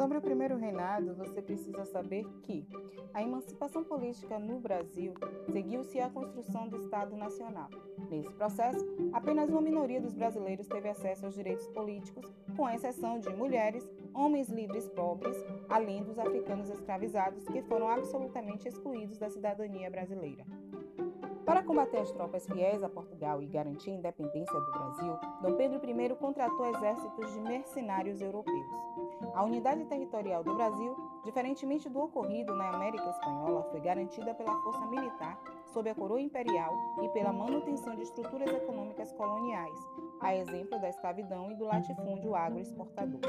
Sobre o primeiro reinado, você precisa saber que a emancipação política no Brasil seguiu-se a construção do Estado Nacional. Nesse processo, apenas uma minoria dos brasileiros teve acesso aos direitos políticos, com exceção de mulheres, homens livres pobres, além dos africanos escravizados, que foram absolutamente excluídos da cidadania brasileira. Para combater as tropas fiéis a Portugal e garantir a independência do Brasil, Dom Pedro I contratou exércitos de mercenários europeus. A unidade territorial do Brasil, diferentemente do ocorrido na América Espanhola, foi garantida pela força militar sob a coroa imperial e pela manutenção de estruturas econômicas coloniais, a exemplo da escravidão e do latifúndio agroexportador.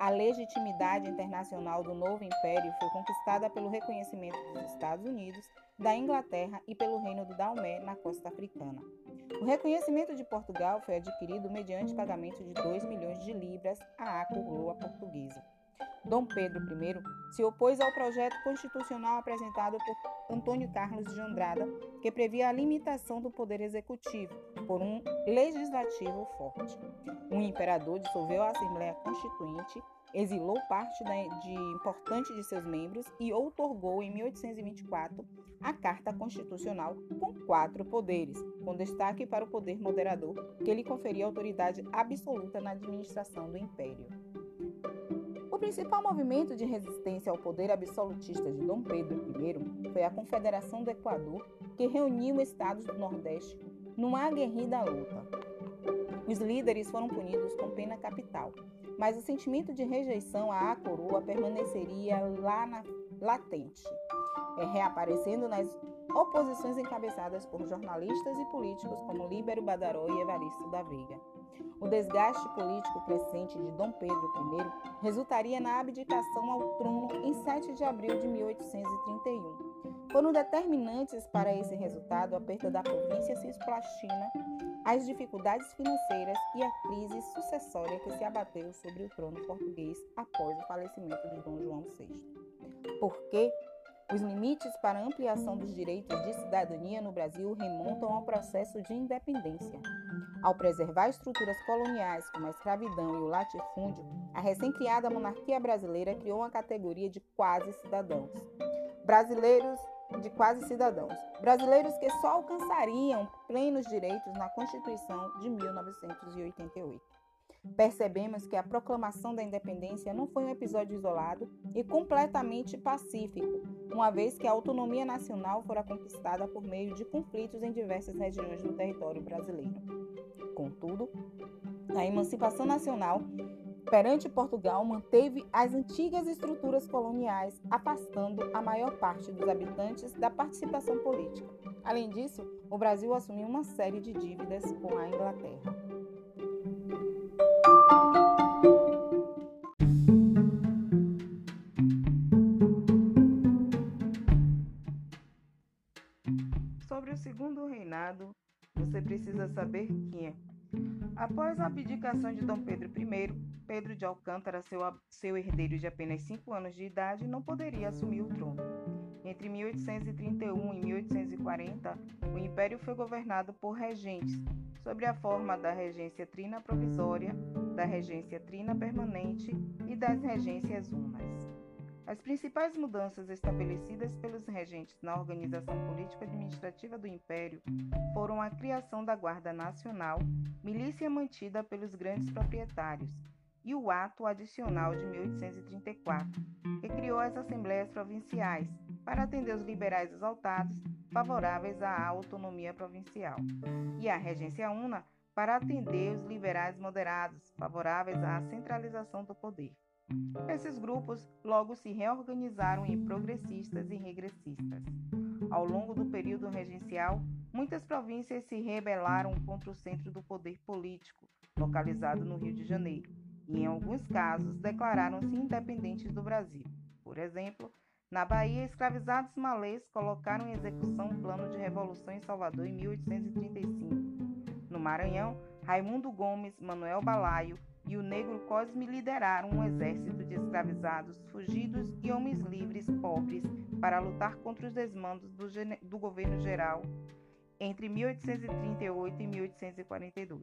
A legitimidade internacional do novo império foi conquistada pelo reconhecimento dos Estados Unidos, da Inglaterra e pelo Reino do Daomé na costa africana. O reconhecimento de Portugal foi adquirido mediante pagamento de 2 milhões de libras à coroa portuguesa. Dom Pedro I se opôs ao projeto constitucional apresentado por Antônio Carlos de Andrada, que previa a limitação do poder executivo por um legislativo forte. O imperador dissolveu a Assembleia Constituinte, exilou parte de importante de seus membros e outorgou em 1824 a Carta Constitucional com quatro poderes, com destaque para o poder moderador, que lhe conferia autoridade absoluta na administração do império. O principal movimento de resistência ao poder absolutista de Dom Pedro I foi a Confederação do Equador, que reuniu estados do Nordeste numa aguerrida luta. Os líderes foram punidos com pena capital, mas o sentimento de rejeição à coroa permaneceria lá na, latente, é, reaparecendo nas oposições encabeçadas por jornalistas e políticos como Líbero Badaró e Evaristo da Veiga. O desgaste político crescente de Dom Pedro I resultaria na abdicação ao trono em 7 de abril de 1831. Foram determinantes para esse resultado a perda da província cisplatina, as dificuldades financeiras e a crise sucessória que se abateu sobre o trono português após o falecimento de Dom João VI. Porque os limites para a ampliação dos direitos de cidadania no Brasil remontam ao processo de independência. Ao preservar estruturas coloniais como a escravidão e o latifúndio, a recém-criada monarquia brasileira criou uma categoria de quase cidadãos. Brasileiros de quase cidadãos. Brasileiros que só alcançariam plenos direitos na Constituição de 1988. Percebemos que a proclamação da independência não foi um episódio isolado e completamente pacífico, uma vez que a autonomia nacional fora conquistada por meio de conflitos em diversas regiões do território brasileiro. Contudo, a emancipação nacional perante Portugal manteve as antigas estruturas coloniais, afastando a maior parte dos habitantes da participação política. Além disso, o Brasil assumiu uma série de dívidas com a Inglaterra. Sobre o segundo reinado, você precisa saber Após a abdicação de Dom Pedro I, Pedro de Alcântara, seu, seu herdeiro de apenas 5 anos de idade, não poderia assumir o trono. Entre 1831 e 1840, o império foi governado por regentes, sob a forma da regência trina provisória, da regência trina permanente e das regências unas. As principais mudanças estabelecidas pelos regentes na organização político-administrativa do Império foram a criação da Guarda Nacional, milícia mantida pelos grandes proprietários, e o Ato Adicional de 1834, que criou as Assembleias Provinciais para atender os liberais exaltados favoráveis à autonomia provincial, e a Regência Una para atender os liberais moderados favoráveis à centralização do poder. Esses grupos logo se reorganizaram em progressistas e regressistas. Ao longo do período regencial, muitas províncias se rebelaram contra o centro do poder político, localizado no Rio de Janeiro, e em alguns casos declararam-se independentes do Brasil. Por exemplo, na Bahia, escravizados malês colocaram em execução um plano de revolução em Salvador em 1835. No Maranhão, Raimundo Gomes, Manuel Balaio e o negro Cosme lideraram um exército de escravizados, fugidos e homens livres pobres para lutar contra os desmandos do, do governo geral entre 1838 e 1842.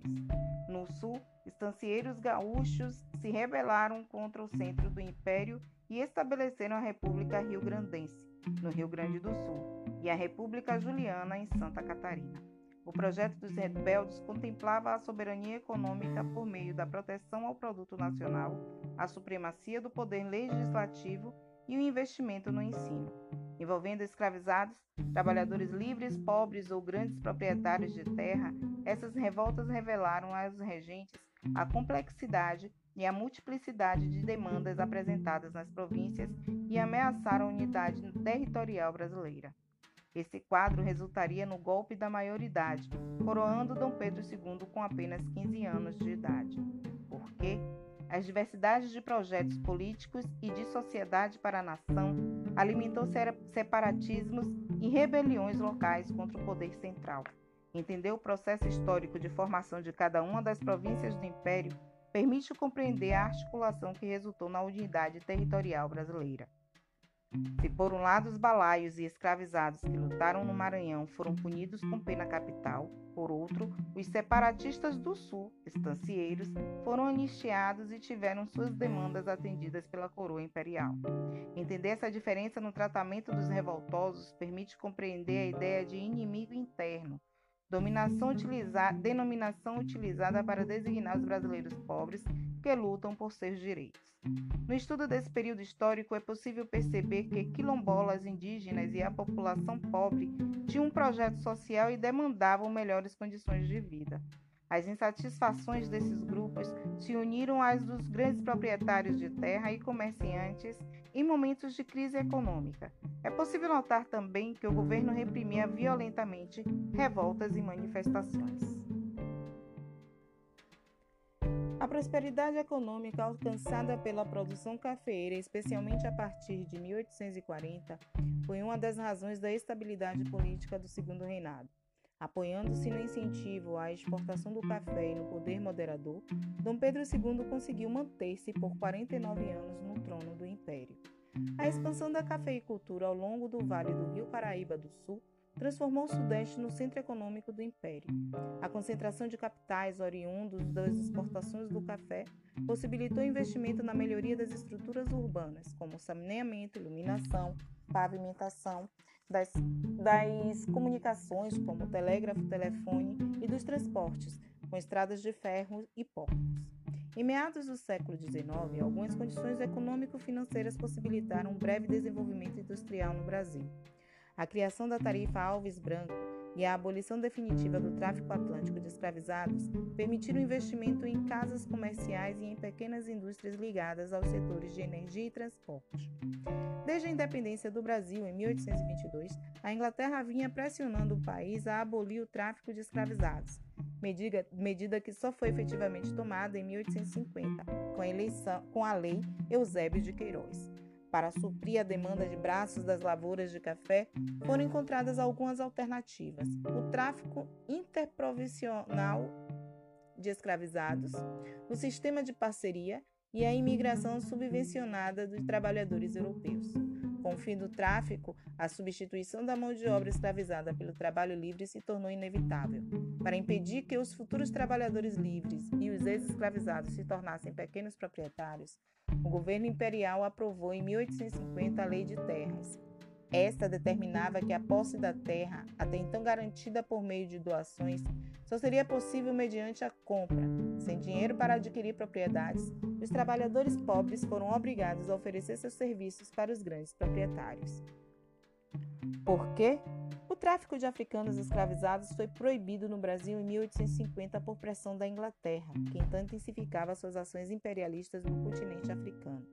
No sul, estancieiros gaúchos se rebelaram contra o centro do império e estabeleceram a República Rio-Grandense, no Rio Grande do Sul, e a República Juliana, em Santa Catarina. O projeto dos rebeldes contemplava a soberania econômica por meio da proteção ao produto nacional, a supremacia do poder legislativo e o investimento no ensino, envolvendo escravizados, trabalhadores livres, pobres ou grandes proprietários de terra. Essas revoltas revelaram aos regentes a complexidade e a multiplicidade de demandas apresentadas nas províncias e ameaçaram a unidade territorial brasileira. Esse quadro resultaria no golpe da maioridade, coroando Dom Pedro II com apenas 15 anos de idade. Por quê? As diversidades de projetos políticos e de sociedade para a nação alimentou separatismos e rebeliões locais contra o poder central. Entender o processo histórico de formação de cada uma das províncias do Império permite compreender a articulação que resultou na unidade territorial brasileira. Se por um lado os balaios e escravizados que lutaram no Maranhão foram punidos com pena capital, por outro, os separatistas do Sul, estancieiros, foram anistiados e tiveram suas demandas atendidas pela coroa imperial. Entender essa diferença no tratamento dos revoltosos permite compreender a ideia de inimigo interno, dominação utilizada, denominação utilizada para designar os brasileiros pobres que lutam por seus direitos. No estudo desse período histórico, é possível perceber que quilombolas indígenas e a população pobre tinham um projeto social e demandavam melhores condições de vida. As insatisfações desses grupos se uniram às dos grandes proprietários de terra e comerciantes em momentos de crise econômica. É possível notar também que o governo reprimia violentamente revoltas e manifestações. A prosperidade econômica alcançada pela produção cafeeira, especialmente a partir de 1840, foi uma das razões da estabilidade política do Segundo Reinado. Apoiando-se no incentivo à exportação do café e no poder moderador, Dom Pedro II conseguiu manter-se por 49 anos no trono do império. A expansão da cafeicultura ao longo do Vale do Rio Paraíba do Sul transformou o Sudeste no centro econômico do império. A concentração de capitais oriundos das exportações do café possibilitou investimento na melhoria das estruturas urbanas, como saneamento, iluminação, pavimentação, das, das comunicações, como telégrafo, telefone, e dos transportes, com estradas de ferro e portos. Em meados do século XIX, algumas condições econômico-financeiras possibilitaram um breve desenvolvimento industrial no Brasil. A criação da tarifa Alves Branco e a abolição definitiva do tráfico atlântico de escravizados permitiram investimento em casas comerciais e em pequenas indústrias ligadas aos setores de energia e transporte. Desde a independência do Brasil em 1822, a Inglaterra vinha pressionando o país a abolir o tráfico de escravizados, medida, que só foi efetivamente tomada em 1850, com a, eleição, com a Lei Eusébio de Queiroz. Para suprir a demanda de braços das lavouras de café, foram encontradas algumas alternativas: o tráfico interprovincial de escravizados, o sistema de parceria e a imigração subvencionada de trabalhadores europeus. Com o fim do tráfico, a substituição da mão de obra escravizada pelo trabalho livre se tornou inevitável. Para impedir que os futuros trabalhadores livres e os ex-escravizados se tornassem pequenos proprietários, o governo imperial aprovou em 1850 a Lei de Terras. Esta determinava que a posse da terra, até então garantida por meio de doações, só seria possível mediante a compra. Sem dinheiro para adquirir propriedades, os trabalhadores pobres foram obrigados a oferecer seus serviços para os grandes proprietários. Por quê? O tráfico de africanos escravizados foi proibido no Brasil em 1850 por pressão da Inglaterra, que então intensificava suas ações imperialistas no continente africano.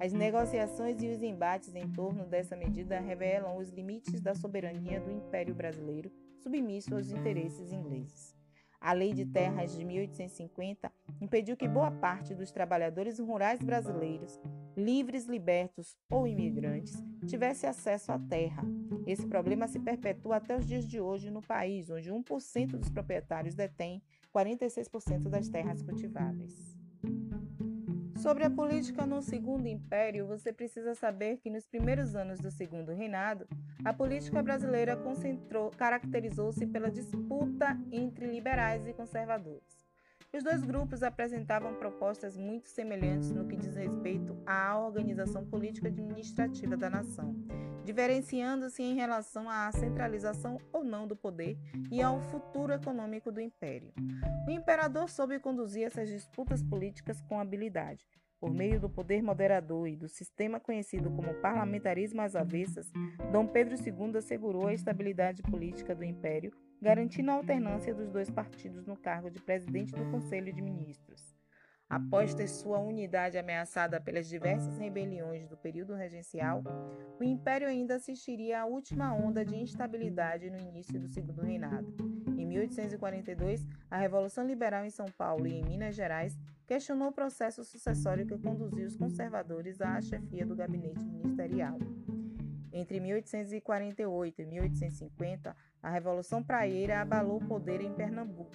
As negociações e os embates em torno dessa medida revelam os limites da soberania do Império Brasileiro, submisso aos interesses ingleses. A Lei de Terras de 1850 impediu que boa parte dos trabalhadores rurais brasileiros, livres, libertos ou imigrantes, tivesse acesso à terra. Esse problema se perpetua até os dias de hoje no país, onde 1% dos proprietários detém 46% das terras cultiváveis. Sobre a política no Segundo Império, você precisa saber que nos primeiros anos do Segundo Reinado, a política brasileira caracterizou-se pela disputa entre liberais e conservadores. Os dois grupos apresentavam propostas muito semelhantes no que diz respeito à organização política administrativa da nação, diferenciando-se em relação à centralização ou não do poder e ao futuro econômico do império. O imperador soube conduzir essas disputas políticas com habilidade. Por meio do poder moderador e do sistema conhecido como parlamentarismo às avessas, Dom Pedro II assegurou a estabilidade política do império garantindo a alternância dos dois partidos no cargo de presidente do Conselho de Ministros. Após ter sua unidade ameaçada pelas diversas rebeliões do período regencial, o império ainda assistiria à última onda de instabilidade no início do segundo reinado. Em 1842, a Revolução Liberal em São Paulo e em Minas Gerais questionou o processo sucessório que conduziu os conservadores à chefia do gabinete ministerial. Entre 1848 e 1850, a Revolução Praieira abalou o poder em Pernambuco.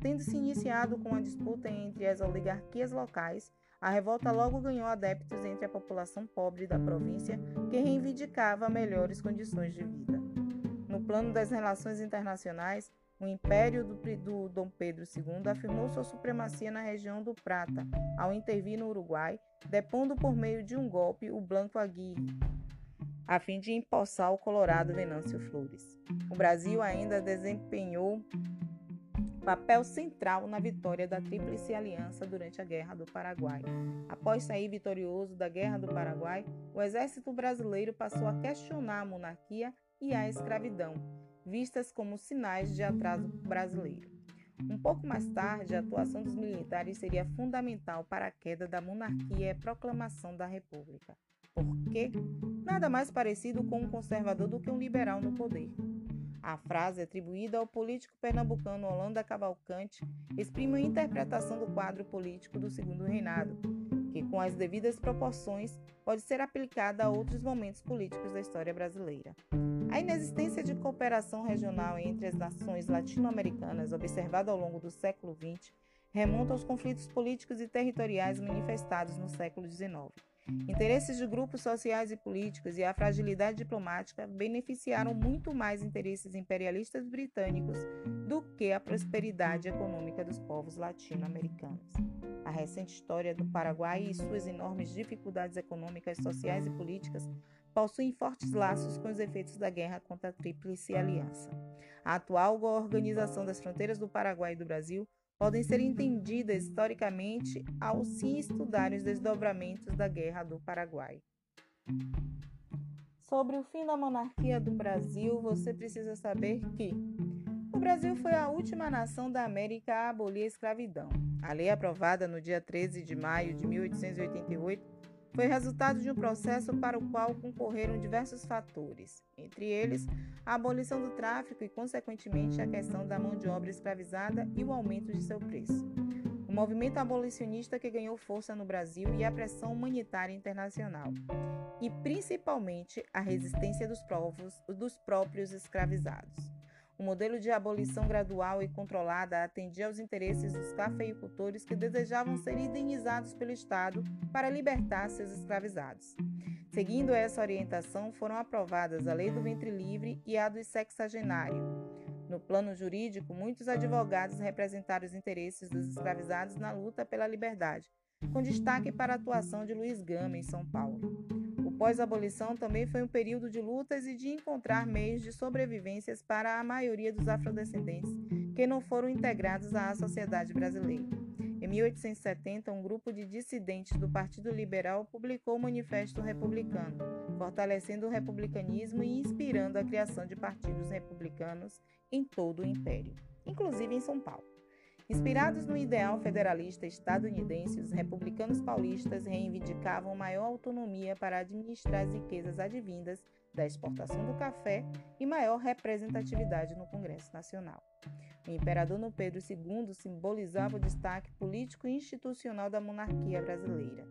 Tendo se iniciado com a disputa entre as oligarquias locais, a revolta logo ganhou adeptos entre a população pobre da província que reivindicava melhores condições de vida. No plano das relações internacionais, o império do, do Dom Pedro II afirmou sua supremacia na região do Prata, ao intervir no Uruguai, depondo por meio de um golpe o Blanco Aguirre, a fim de empossar o colorado Venâncio Flores. O Brasil ainda desempenhou papel central na vitória da Tríplice Aliança durante a Guerra do Paraguai. Após sair vitorioso da Guerra do Paraguai, o exército brasileiro passou a questionar a monarquia e a escravidão, vistas como sinais de atraso brasileiro. Um pouco mais tarde, a atuação dos militares seria fundamental para a queda da monarquia e a proclamação da República. Por quê? Nada mais parecido com um conservador do que um liberal no poder. A frase, atribuída ao político pernambucano Holanda Cavalcante, exprime uma interpretação do quadro político do segundo reinado, que, com as devidas proporções, pode ser aplicada a outros momentos políticos da história brasileira. A inexistência de cooperação regional entre as nações latino-americanas, observada ao longo do século XX, remonta aos conflitos políticos e territoriais manifestados no século XIX. Interesses de grupos sociais e políticos e a fragilidade diplomática beneficiaram muito mais interesses imperialistas britânicos do que a prosperidade econômica dos povos latino-americanos. A recente história do Paraguai e suas enormes dificuldades econômicas, sociais e políticas possuem fortes laços com os efeitos da guerra contra a Tríplice Aliança. A atual organização das fronteiras do Paraguai e do Brasil podem ser entendidas historicamente ao se estudar os desdobramentos da Guerra do Paraguai. Sobre o fim da monarquia do Brasil, você precisa saber que o Brasil foi a última nação da América a abolir a escravidão. A lei aprovada no dia 13 de maio de 1888 foi resultado de um processo para o qual concorreram diversos fatores, entre eles a abolição do tráfico e, consequentemente, a questão da mão de obra escravizada e o aumento de seu preço. O movimento abolicionista que ganhou força no Brasil e a pressão humanitária internacional, e principalmente a resistência dos, dos próprios escravizados. O modelo de abolição gradual e controlada atendia aos interesses dos cafeicultores que desejavam ser indenizados pelo Estado para libertar seus escravizados. Seguindo essa orientação, foram aprovadas a Lei do Ventre Livre e a do Sexagenário. No plano jurídico, muitos advogados representaram os interesses dos escravizados na luta pela liberdade, com destaque para a atuação de Luiz Gama em São Paulo pós-abolição também foi um período de lutas e de encontrar meios de sobrevivências para a maioria dos afrodescendentes que não foram integrados à sociedade brasileira. Em 1870, um grupo de dissidentes do Partido Liberal publicou o Manifesto Republicano, fortalecendo o republicanismo e inspirando a criação de partidos republicanos em todo o império, inclusive em São Paulo. Inspirados no ideal federalista estadunidense, os republicanos paulistas reivindicavam maior autonomia para administrar as riquezas advindas da exportação do café e maior representatividade no Congresso Nacional. O imperador Pedro II simbolizava o destaque político e institucional da monarquia brasileira.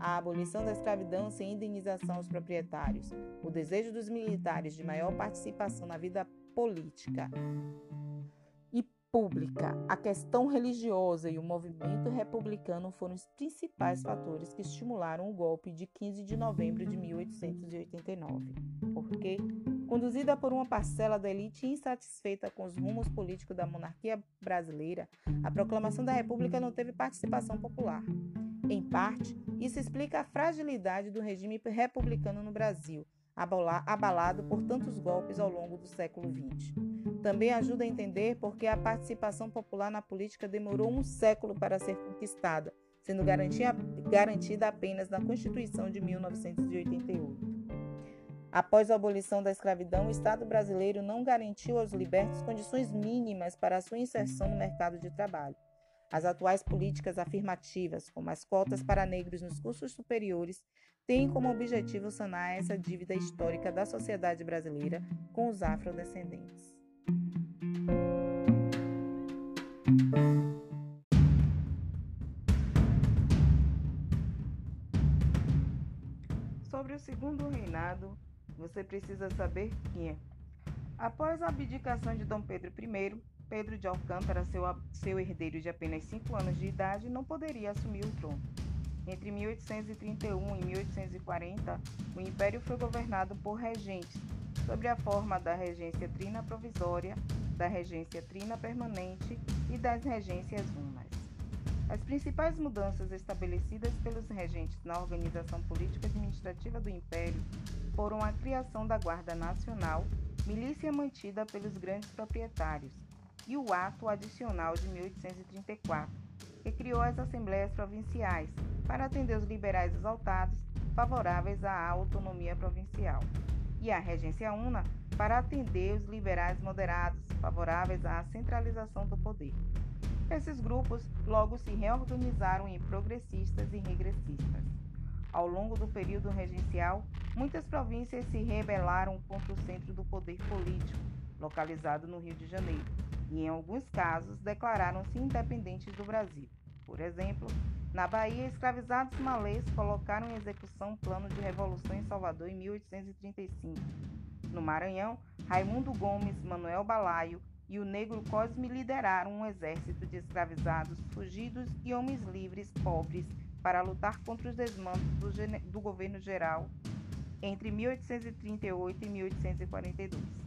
A abolição da escravidão sem indenização aos proprietários, o desejo dos militares de maior participação na vida política República, a questão religiosa e o movimento republicano foram os principais fatores que estimularam o golpe de 15 de novembro de 1889. Porque, conduzida por uma parcela da elite insatisfeita com os rumos políticos da monarquia brasileira, a proclamação da República não teve participação popular. Em parte, isso explica a fragilidade do regime republicano no Brasil, abalado por tantos golpes ao longo do século XX. Também ajuda a entender por que a participação popular na política demorou um século para ser conquistada, sendo garantida apenas na Constituição de 1988. Após a abolição da escravidão, o Estado brasileiro não garantiu aos libertos condições mínimas para a sua inserção no mercado de trabalho. As atuais políticas afirmativas, como as cotas para negros nos cursos superiores, têm como objetivo sanar essa dívida histórica da sociedade brasileira com os afrodescendentes. Sobre o segundo reinado, você precisa saber quem é. Após a abdicação de Dom Pedro I, Pedro de Alcântara, seu, seu herdeiro de apenas 5 anos de idade, não poderia assumir o trono. Entre 1831 e 1840, o império foi governado por regentes, sob a forma da regência trina provisória, da regência trina permanente e das regências unas. As principais mudanças estabelecidas pelos regentes na organização política administrativa do império foram a criação da Guarda Nacional, milícia mantida pelos grandes proprietários, e o Ato Adicional de 1834, que criou as Assembleias Provinciais para atender os liberais exaltados favoráveis à autonomia provincial, e a Regência Una para atender os liberais moderados favoráveis à centralização do poder. Esses grupos logo se reorganizaram em progressistas e regressistas. Ao longo do período regencial, muitas províncias se rebelaram contra o centro do poder político, localizado no Rio de Janeiro, e, em alguns casos, declararam-se independentes do Brasil. Por exemplo, na Bahia, escravizados malês colocaram em execução um plano de revolução em Salvador em 1835. No Maranhão, Raimundo Gomes, Manuel Balaio e o negro Cosme lideraram um exército de escravizados, fugidos e homens livres pobres para lutar contra os desmandos do, do governo geral entre 1838 e 1842.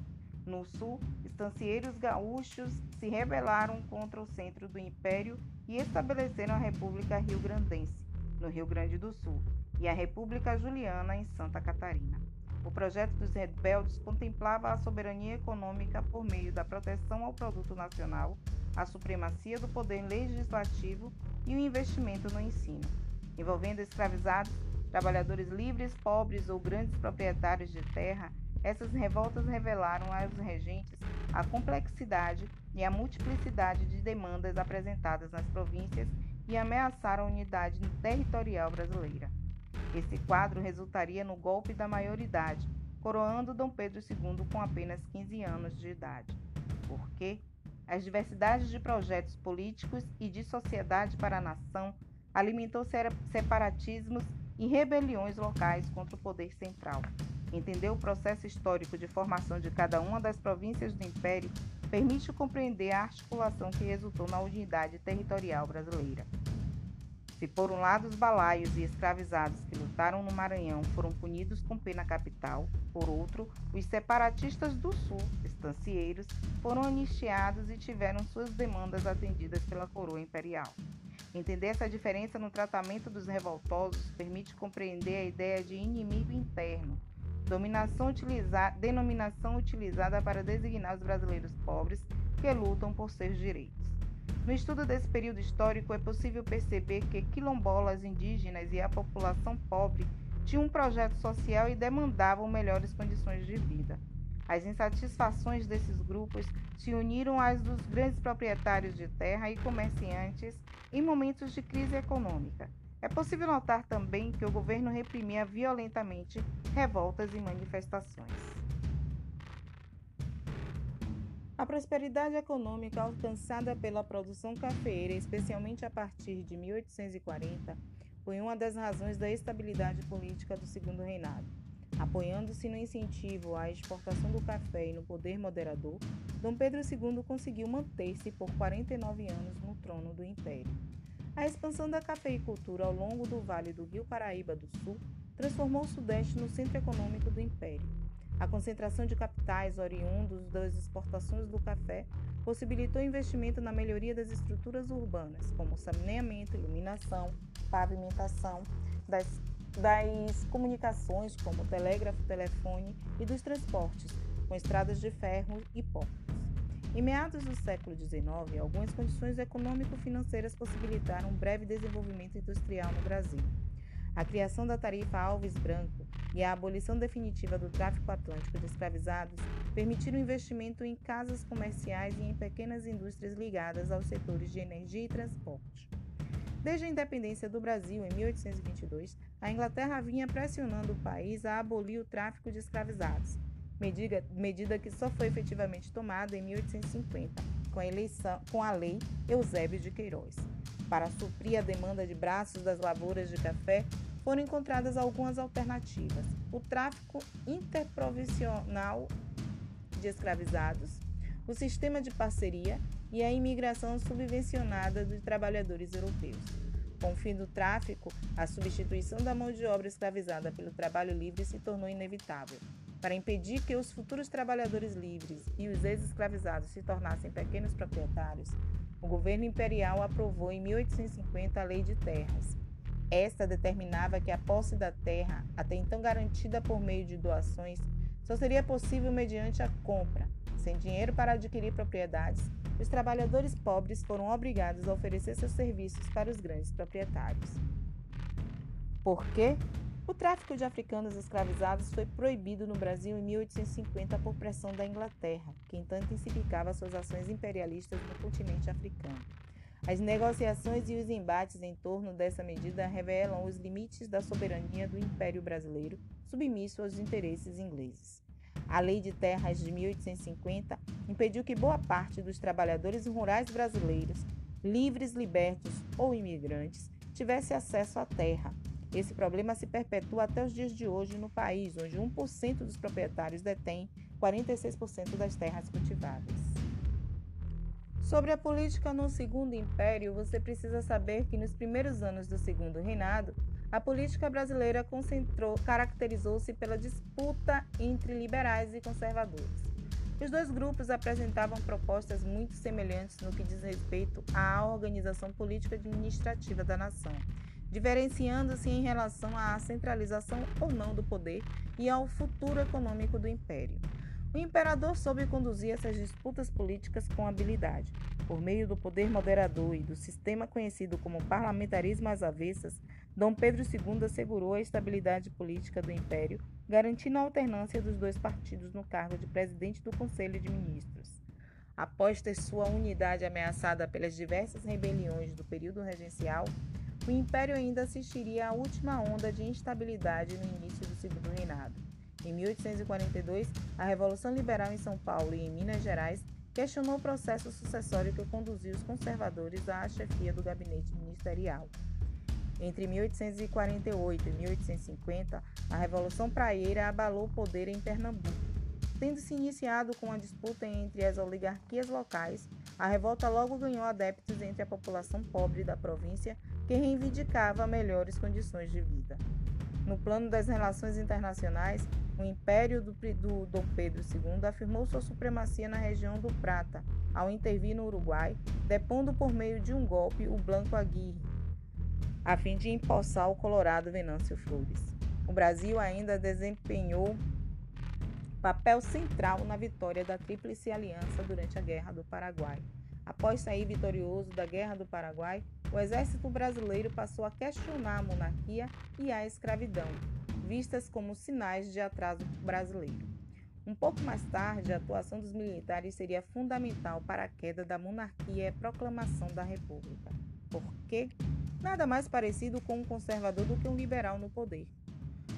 No sul, estancieiros gaúchos se rebelaram contra o centro do império e estabeleceram a República Rio-Grandense, no Rio Grande do Sul, e a República Juliana, em Santa Catarina. O projeto dos rebeldes contemplava a soberania econômica por meio da proteção ao produto nacional, a supremacia do poder legislativo e o investimento no ensino, envolvendo escravizados, trabalhadores livres, pobres ou grandes proprietários de terra essas revoltas revelaram aos regentes a complexidade e a multiplicidade de demandas apresentadas nas províncias e ameaçaram a unidade territorial brasileira. Esse quadro resultaria no golpe da maioridade, coroando Dom Pedro II com apenas 15 anos de idade. Por quê? As diversidades de projetos políticos e de sociedade para a nação alimentou separatismos e rebeliões locais contra o poder central. Entender o processo histórico de formação de cada uma das províncias do Império permite compreender a articulação que resultou na unidade territorial brasileira. Se por um lado os balaios e escravizados que lutaram no Maranhão foram punidos com pena capital, por outro, os separatistas do Sul, estancieiros, foram anistiados e tiveram suas demandas atendidas pela coroa imperial. Entender essa diferença no tratamento dos revoltosos permite compreender a ideia de inimigo interno, Dominação utilizar, denominação utilizada para designar os brasileiros pobres que lutam por seus direitos. No estudo desse período histórico, é possível perceber que quilombolas indígenas e a população pobre tinham um projeto social e demandavam melhores condições de vida. As insatisfações desses grupos se uniram às dos grandes proprietários de terra e comerciantes em momentos de crise econômica. É possível notar também que o governo reprimia violentamente revoltas e manifestações. A prosperidade econômica alcançada pela produção cafeeira, especialmente a partir de 1840, foi uma das razões da estabilidade política do segundo reinado. Apoiando-se no incentivo à exportação do café e no poder moderador, Dom Pedro II conseguiu manter-se por 49 anos no trono do império. A expansão da cafeicultura ao longo do vale do Rio Paraíba do Sul transformou o Sudeste no centro econômico do império. A concentração de capitais oriundos das exportações do café possibilitou investimento na melhoria das estruturas urbanas, como saneamento, iluminação, pavimentação, das, das comunicações, como telégrafo, telefone, e dos transportes, com estradas de ferro e portos. Em meados do século XIX, algumas condições econômico-financeiras possibilitaram um breve desenvolvimento industrial no Brasil. A criação da tarifa Alves Branco e a abolição definitiva do tráfico atlântico de escravizados permitiram investimento em casas comerciais e em pequenas indústrias ligadas aos setores de energia e transporte. Desde a independência do Brasil em 1822, a Inglaterra vinha pressionando o país a abolir o tráfico de escravizados, medida, medida que só foi efetivamente tomada em 1850, com a, eleição, com a Lei Eusébio de Queiroz. Para suprir a demanda de braços das lavouras de café, foram encontradas algumas alternativas: o tráfico interprovincial de escravizados, o sistema de parceria e a imigração subvencionada de trabalhadores europeus. Com o fim do tráfico, a substituição da mão de obra escravizada pelo trabalho livre se tornou inevitável. Para impedir que os futuros trabalhadores livres e os ex-escravizados se tornassem pequenos proprietários, o governo imperial aprovou em 1850 a Lei de Terras, esta determinava que a posse da terra, até então garantida por meio de doações, só seria possível mediante a compra. Sem dinheiro para adquirir propriedades, os trabalhadores pobres foram obrigados a oferecer seus serviços para os grandes proprietários. Por quê? O tráfico de africanos escravizados foi proibido no Brasil em 1850 por pressão da Inglaterra, que então intensificava suas ações imperialistas no continente africano. As negociações e os embates em torno dessa medida revelam os limites da soberania do Império Brasileiro, submisso aos interesses ingleses. A Lei de Terras de 1850 impediu que boa parte dos trabalhadores rurais brasileiros, livres, libertos ou imigrantes, tivesse acesso à terra. Esse problema se perpetua até os dias de hoje no país, onde 1% dos proprietários detém 46% das terras cultiváveis. Sobre a política no Segundo Império, você precisa saber que nos primeiros anos do Segundo Reinado, a política brasileira caracterizou-se pela disputa entre liberais e conservadores. Os dois grupos apresentavam propostas muito semelhantes no que diz respeito à organização política administrativa da nação, diferenciando-se em relação à centralização ou não do poder e ao futuro econômico do império. O imperador soube conduzir essas disputas políticas com habilidade. Por meio do poder moderador e do sistema conhecido como parlamentarismo às avessas, Dom Pedro II assegurou a estabilidade política do império, garantindo a alternância dos dois partidos no cargo de presidente do Conselho de Ministros. Após ter sua unidade ameaçada pelas diversas rebeliões do período regencial, o império ainda assistiria à última onda de instabilidade no início do segundo reinado. Em 1842, a Revolução Liberal em São Paulo e em Minas Gerais questionou o processo sucessório que conduziu os conservadores à chefia do gabinete ministerial. Entre 1848 e 1850, a Revolução Praieira abalou o poder em Pernambuco. Tendo se iniciado com a disputa entre as oligarquias locais, a revolta logo ganhou adeptos entre a população pobre da província que reivindicava melhores condições de vida. No plano das relações internacionais, o império do, do Dom Pedro II afirmou sua supremacia na região do Prata, ao intervir no Uruguai, depondo por meio de um golpe o Blanco Aguirre, a fim de empossar o colorado Venâncio Flores. O Brasil ainda desempenhou papel central na vitória da Tríplice Aliança durante a Guerra do Paraguai. Após sair vitorioso da Guerra do Paraguai, o exército brasileiro passou a questionar a monarquia e a escravidão, vistas como sinais de atraso brasileiro. Um pouco mais tarde, a atuação dos militares seria fundamental para a queda da monarquia e a proclamação da República. Por quê? Nada mais parecido com um conservador do que um liberal no poder.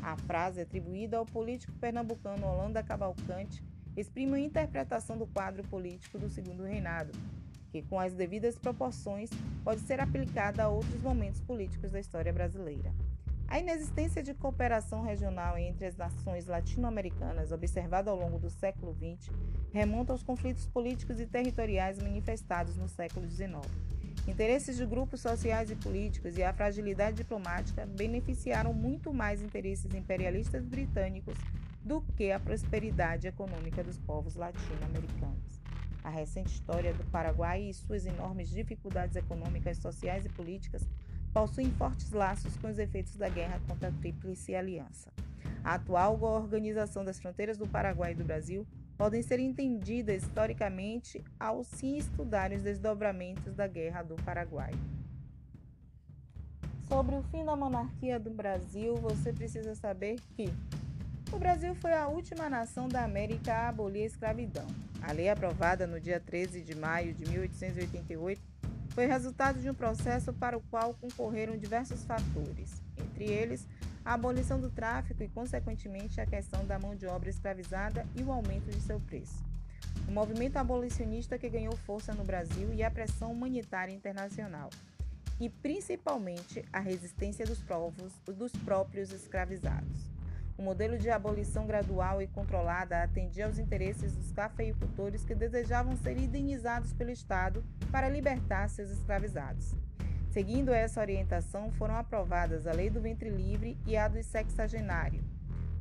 A frase atribuída ao político pernambucano Holanda Cavalcante exprime a interpretação do quadro político do segundo reinado, que, com as devidas proporções, pode ser aplicada a outros momentos políticos da história brasileira. A inexistência de cooperação regional entre as nações latino-americanas, observada ao longo do século XX, remonta aos conflitos políticos e territoriais manifestados no século XIX. Interesses de grupos sociais e políticos e a fragilidade diplomática beneficiaram muito mais interesses imperialistas britânicos do que a prosperidade econômica dos povos latino-americanos. A recente história do Paraguai e suas enormes dificuldades econômicas, sociais e políticas possuem fortes laços com os efeitos da guerra contra a Tríplice Aliança. A atual organização das fronteiras do Paraguai e do Brasil podem ser entendidas historicamente ao se estudar os desdobramentos da Guerra do Paraguai. Sobre o fim da monarquia do Brasil, você precisa saber que o Brasil foi a última nação da América a abolir a escravidão. A lei aprovada no dia 13 de maio de 1888 foi resultado de um processo para o qual concorreram diversos fatores, entre eles a abolição do tráfico e, consequentemente, a questão da mão de obra escravizada e o aumento de seu preço. O movimento abolicionista que ganhou força no Brasil e a pressão humanitária internacional, e principalmente a resistência dos, dos próprios escravizados. O modelo de abolição gradual e controlada atendia aos interesses dos cafeicultores que desejavam ser indenizados pelo Estado para libertar seus escravizados. Seguindo essa orientação, foram aprovadas a Lei do Ventre Livre e a do Sexagenário.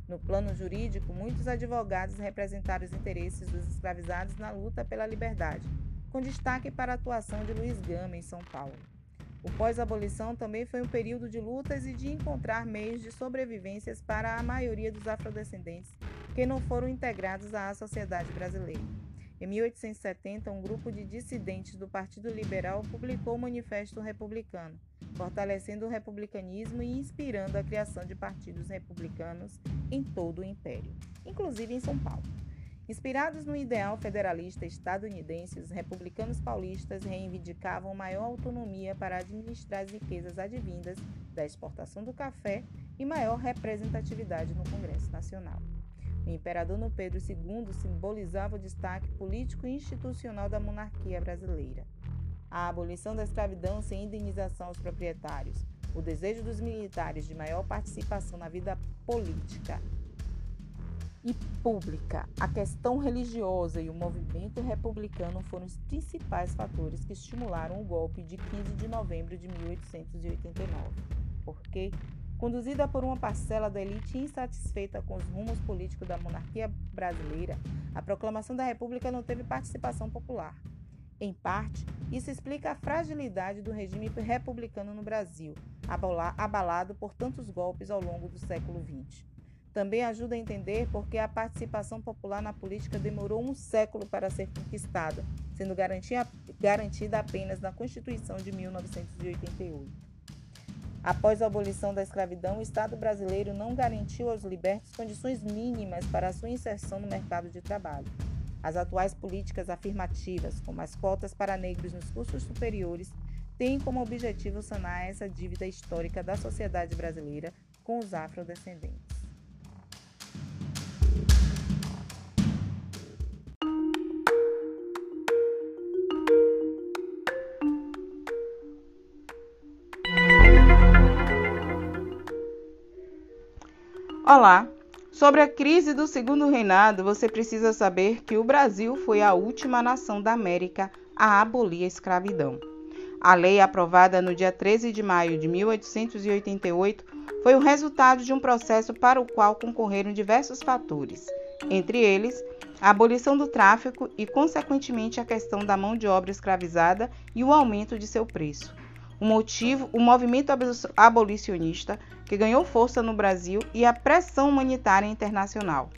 No plano jurídico, muitos advogados representaram os interesses dos escravizados na luta pela liberdade, com destaque para a atuação de Luiz Gama em São Paulo. O pós-abolição também foi um período de lutas e de encontrar meios de sobrevivências para a maioria dos afrodescendentes que não foram integrados à sociedade brasileira. Em 1870, um grupo de dissidentes do Partido Liberal publicou o Manifesto Republicano, fortalecendo o republicanismo e inspirando a criação de partidos republicanos em todo o Império, inclusive em São Paulo. Inspirados no ideal federalista estadunidense, os republicanos paulistas reivindicavam maior autonomia para administrar as riquezas advindas da exportação do café e maior representatividade no Congresso Nacional. O imperador no Pedro II simbolizava o destaque político e institucional da monarquia brasileira. A abolição da escravidão sem indenização aos proprietários, o desejo dos militares de maior participação na vida política, e pública, a questão religiosa e o movimento republicano foram os principais fatores que estimularam o golpe de 15 de novembro de 1889. Porque, conduzida por uma parcela da elite insatisfeita com os rumos políticos da monarquia brasileira, a proclamação da República não teve participação popular. Em parte, isso explica a fragilidade do regime republicano no Brasil, abalado por tantos golpes ao longo do século XX. Também ajuda a entender por que a participação popular na política demorou um século para ser conquistada, sendo garantida apenas na Constituição de 1988. Após a abolição da escravidão, o Estado brasileiro não garantiu aos libertos condições mínimas para a sua inserção no mercado de trabalho. As atuais políticas afirmativas, como as cotas para negros nos cursos superiores, têm como objetivo sanar essa dívida histórica da sociedade brasileira com os afrodescendentes. Olá! Sobre a crise do segundo reinado, você precisa saber que o Brasil foi a última nação da América a abolir a escravidão. A lei aprovada no dia 13 de maio de 1888 foi o resultado de um processo para o qual concorreram diversos fatores, entre eles a abolição do tráfico e, consequentemente, a questão da mão de obra escravizada e o aumento de seu preço. O motivo, o movimento abolicionista que ganhou força no Brasil e a pressão humanitária internacional,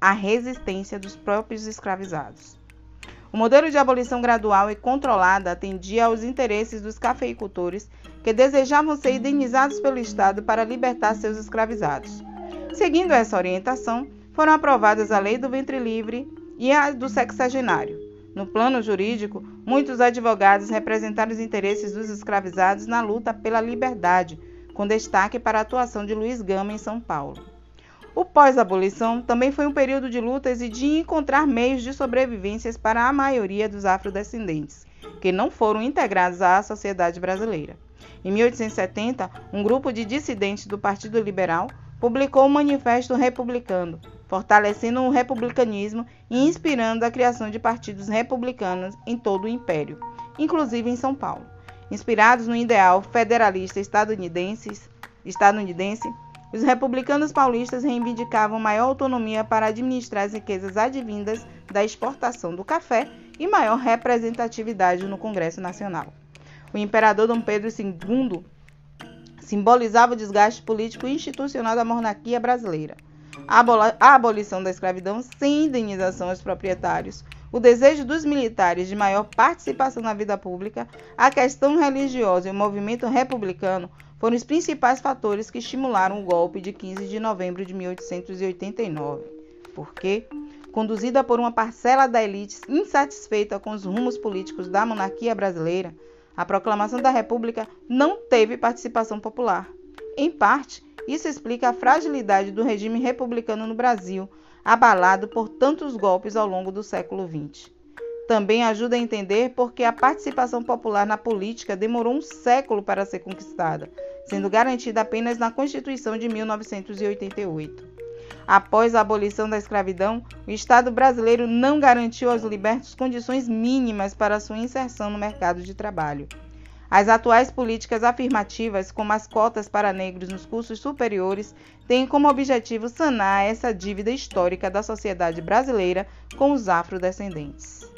a resistência dos próprios escravizados. O modelo de abolição gradual e controlada atendia aos interesses dos cafeicultores que desejavam ser indenizados pelo Estado para libertar seus escravizados. Seguindo essa orientação, foram aprovadas a Lei do Ventre Livre e a do Sexagenário, no plano jurídico, muitos advogados representaram os interesses dos escravizados na luta pela liberdade, com destaque para a atuação de Luiz Gama em São Paulo. O pós-abolição também foi um período de lutas e de encontrar meios de sobrevivência para a maioria dos afrodescendentes, que não foram integrados à sociedade brasileira. Em 1870, um grupo de dissidentes do Partido Liberal publicou o Manifesto Republicano, fortalecendo o republicanismo e inspirando a criação de partidos republicanos em todo o império, inclusive em São Paulo. Inspirados no ideal federalista estadunidense, os republicanos paulistas reivindicavam maior autonomia para administrar as riquezas advindas da exportação do café e maior representatividade no Congresso Nacional. O imperador Dom Pedro II simbolizava o desgaste político e institucional da monarquia brasileira a abolição da escravidão sem indenização aos proprietários, o desejo dos militares de maior participação na vida pública, a questão religiosa e o movimento republicano foram os principais fatores que estimularam o golpe de 15 de novembro de 1889. Porque, conduzida por uma parcela da elite insatisfeita com os rumos políticos da monarquia brasileira, a proclamação da República não teve participação popular. Em parte, isso explica a fragilidade do regime republicano no Brasil, abalado por tantos golpes ao longo do século XX. Também ajuda a entender por que a participação popular na política demorou um século para ser conquistada, sendo garantida apenas na Constituição de 1988. Após a abolição da escravidão, o Estado brasileiro não garantiu aos libertos condições mínimas para sua inserção no mercado de trabalho. As atuais políticas afirmativas, como as cotas para negros nos cursos superiores, têm como objetivo sanar essa dívida histórica da sociedade brasileira com os afrodescendentes.